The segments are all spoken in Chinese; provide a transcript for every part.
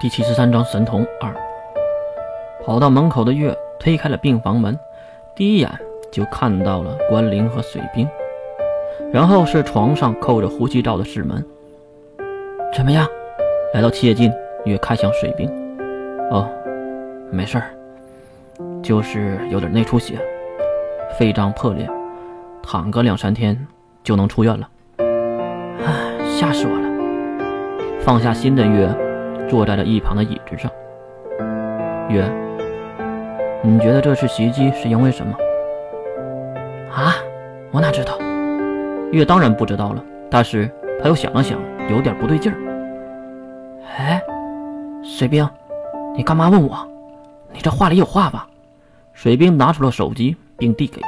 第七十三章神童二。跑到门口的月推开了病房门，第一眼就看到了关灵和水兵，然后是床上扣着呼吸罩的室门。怎么样？来到切近，月看向水兵。哦，没事儿，就是有点内出血，肺脏破裂，躺个两三天就能出院了。唉，吓死我了！放下心的月。坐在了一旁的椅子上，月，你觉得这次袭击是因为什么？啊，我哪知道？月当然不知道了，但是他又想了想，有点不对劲儿。哎，水兵，你干嘛问我？你这话里有话吧？水兵拿出了手机，并递给月，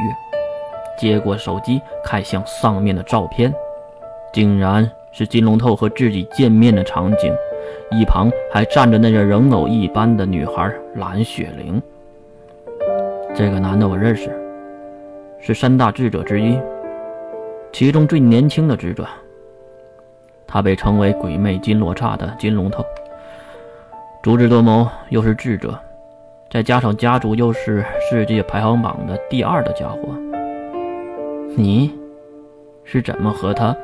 接过手机，看向上面的照片，竟然是金龙头和自己见面的场景。一旁还站着那个人偶一般的女孩蓝雪玲。这个男的我认识，是三大智者之一，其中最年轻的智者。他被称为“鬼魅金罗刹”的金龙头，足智多谋，又是智者，再加上家族又是世界排行榜的第二的家伙。你是怎么和他？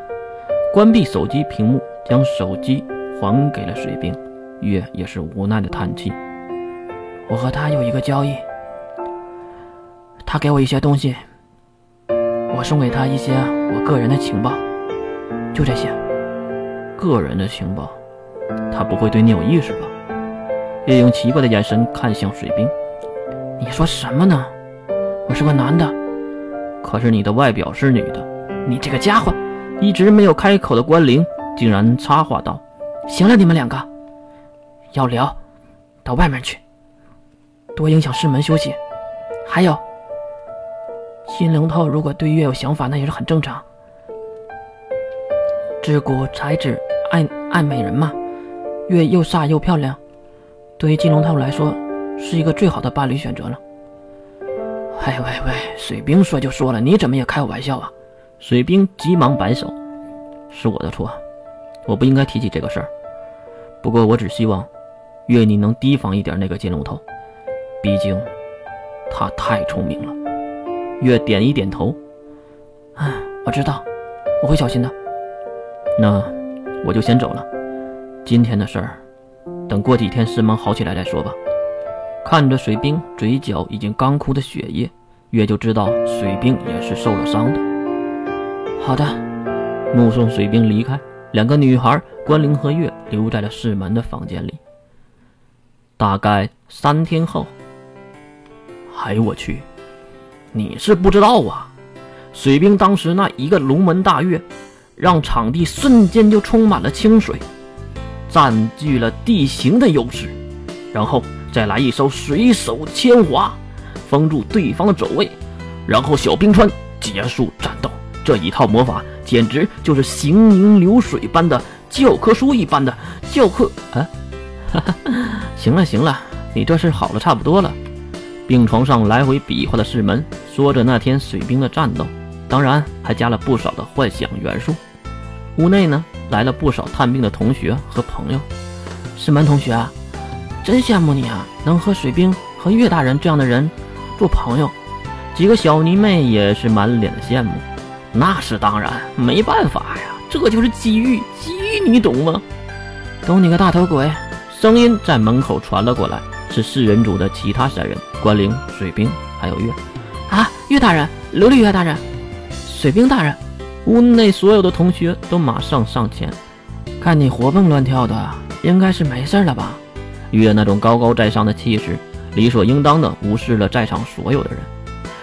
关闭手机屏幕，将手机。还给了水兵，月也是无奈的叹气。我和他有一个交易，他给我一些东西，我送给他一些我个人的情报，就这些。个人的情报，他不会对你有意思吧？月用奇怪的眼神看向水兵。你说什么呢？我是个男的，可是你的外表是女的。你这个家伙！一直没有开口的关灵竟然插话道。行了，你们两个要聊，到外面去，多影响师门休息。还有，金龙套如果对月有想法，那也是很正常。自古才子爱爱美人嘛，月又飒又漂亮，对于金龙套来说是一个最好的伴侣选择了。喂喂喂，水兵说就说了，你怎么也开我玩笑啊？水兵急忙摆手，是我的错，我不应该提起这个事儿。不过我只希望，月你能提防一点那个金龙头，毕竟他太聪明了。月点一点头，哎，我知道，我会小心的。那我就先走了。今天的事儿，等过几天师门好起来再说吧。看着水兵嘴角已经干枯的血液，月就知道水兵也是受了伤的。好的，目送水兵离开。两个女孩关灵和月留在了室门的房间里。大概三天后，哎我去，你是不知道啊！水兵当时那一个龙门大跃，让场地瞬间就充满了清水，占据了地形的优势，然后再来一艘水手千华，封住对方的走位，然后小冰川结束战斗。这一套魔法。简直就是行云流水般的教科书一般的教课啊！哈哈，行了行了，你这是好了差不多了。病床上来回比划的世门说着那天水兵的战斗，当然还加了不少的幻想元素。屋内呢来了不少探病的同学和朋友。世门同学啊，真羡慕你啊，能和水兵和岳大人这样的人做朋友。几个小泥妹也是满脸的羡慕。那是当然，没办法呀，这就是机遇，机遇你懂吗？懂你个大头鬼！声音在门口传了过来，是四人组的其他三人：关灵、水兵还有月。啊，岳大人，琉璃月大人，水兵大人！屋内所有的同学都马上上前，看你活蹦乱跳的，应该是没事了吧？月那种高高在上的气势，理所应当的无视了在场所有的人。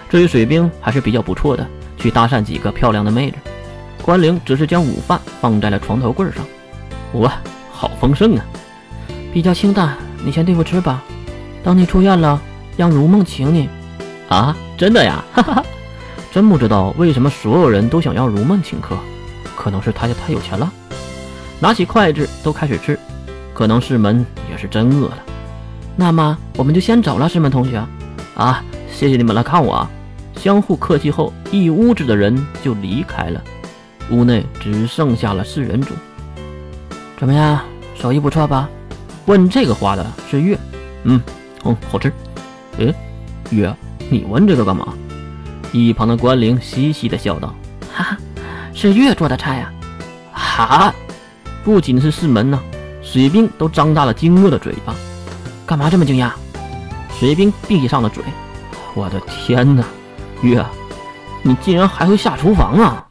至于水兵，还是比较不错的。去搭讪几个漂亮的妹子，关灵只是将午饭放在了床头柜上。哇，好丰盛啊！比较清淡，你先对付吃吧。等你出院了，让如梦请你。啊，真的呀？哈哈，真不知道为什么所有人都想要如梦请客，可能是他家太有钱了。拿起筷子都开始吃，可能师门也是真饿了。那么我们就先走了，师门同学。啊，谢谢你们来看我。相互客气后，一屋子的人就离开了。屋内只剩下了四人组。怎么样，手艺不错吧？问这个话的是月。嗯，哦，好吃。诶，月，你问这个干嘛？一旁的关灵嘻嘻的笑道：“哈哈，是月做的菜呀。”哈，不仅是四门呢，水兵都张大了惊愕的嘴巴。干嘛这么惊讶？水兵闭上了嘴。我的天哪，月，你竟然还会下厨房啊！